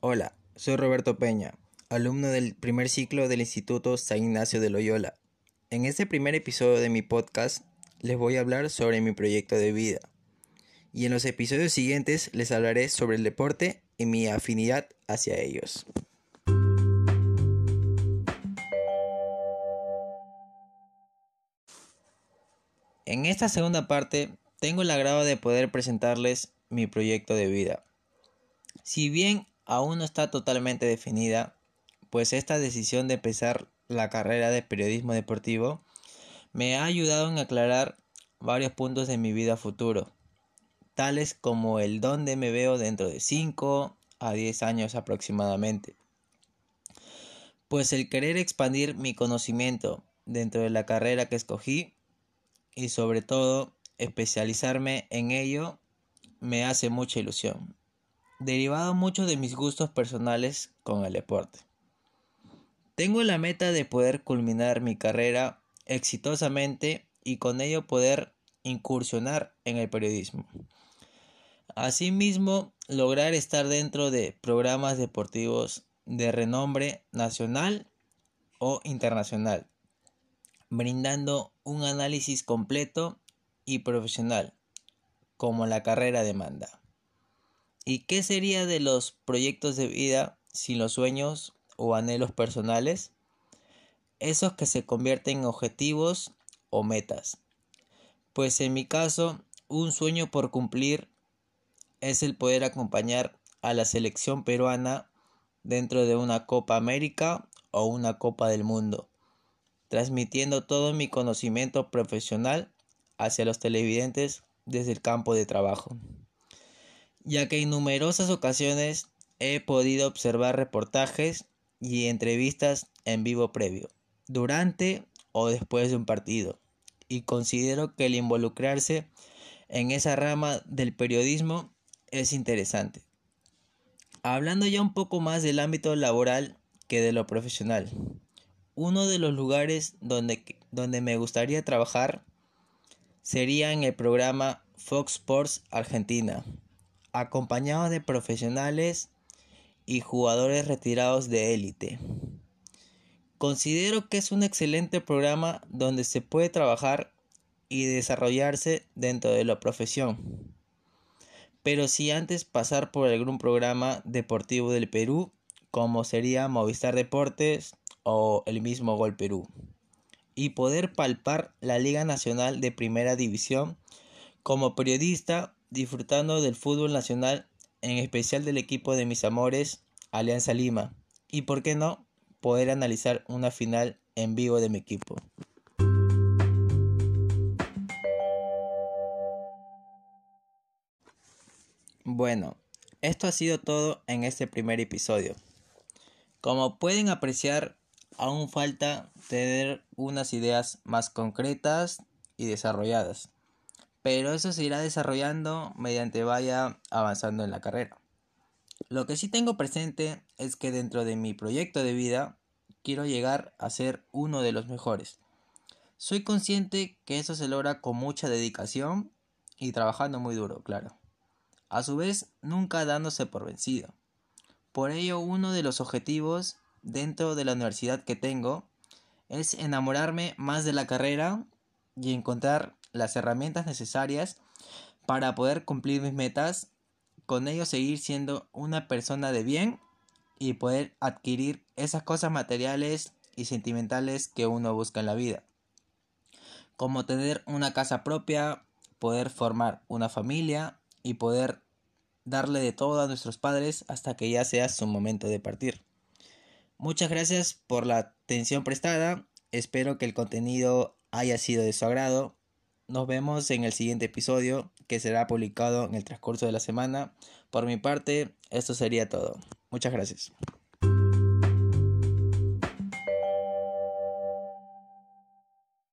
Hola, soy Roberto Peña, alumno del primer ciclo del Instituto San Ignacio de Loyola. En este primer episodio de mi podcast les voy a hablar sobre mi proyecto de vida. Y en los episodios siguientes les hablaré sobre el deporte y mi afinidad hacia ellos. En esta segunda parte tengo el agrado de poder presentarles mi proyecto de vida. Si bien aún no está totalmente definida, pues esta decisión de empezar la carrera de periodismo deportivo me ha ayudado en aclarar varios puntos de mi vida futuro, tales como el dónde me veo dentro de 5 a 10 años aproximadamente. Pues el querer expandir mi conocimiento dentro de la carrera que escogí y sobre todo especializarme en ello me hace mucha ilusión, derivado mucho de mis gustos personales con el deporte. Tengo la meta de poder culminar mi carrera exitosamente y con ello poder incursionar en el periodismo. Asimismo, lograr estar dentro de programas deportivos de renombre nacional o internacional brindando un análisis completo y profesional, como la carrera demanda. ¿Y qué sería de los proyectos de vida sin los sueños o anhelos personales? Esos que se convierten en objetivos o metas. Pues en mi caso, un sueño por cumplir es el poder acompañar a la selección peruana dentro de una Copa América o una Copa del Mundo transmitiendo todo mi conocimiento profesional hacia los televidentes desde el campo de trabajo, ya que en numerosas ocasiones he podido observar reportajes y entrevistas en vivo previo, durante o después de un partido, y considero que el involucrarse en esa rama del periodismo es interesante. Hablando ya un poco más del ámbito laboral que de lo profesional. Uno de los lugares donde, donde me gustaría trabajar sería en el programa Fox Sports Argentina, acompañado de profesionales y jugadores retirados de élite. Considero que es un excelente programa donde se puede trabajar y desarrollarse dentro de la profesión. Pero si antes pasar por algún programa deportivo del Perú, como sería Movistar Deportes, o el mismo Gol Perú y poder palpar la Liga Nacional de Primera División como periodista disfrutando del fútbol nacional, en especial del equipo de mis amores, Alianza Lima, y por qué no, poder analizar una final en vivo de mi equipo. Bueno, esto ha sido todo en este primer episodio. Como pueden apreciar, aún falta tener unas ideas más concretas y desarrolladas. Pero eso se irá desarrollando mediante vaya avanzando en la carrera. Lo que sí tengo presente es que dentro de mi proyecto de vida quiero llegar a ser uno de los mejores. Soy consciente que eso se logra con mucha dedicación y trabajando muy duro, claro. A su vez, nunca dándose por vencido. Por ello, uno de los objetivos dentro de la universidad que tengo es enamorarme más de la carrera y encontrar las herramientas necesarias para poder cumplir mis metas, con ello seguir siendo una persona de bien y poder adquirir esas cosas materiales y sentimentales que uno busca en la vida. Como tener una casa propia, poder formar una familia y poder darle de todo a nuestros padres hasta que ya sea su momento de partir. Muchas gracias por la atención prestada. Espero que el contenido haya sido de su agrado. Nos vemos en el siguiente episodio que será publicado en el transcurso de la semana. Por mi parte, esto sería todo. Muchas gracias.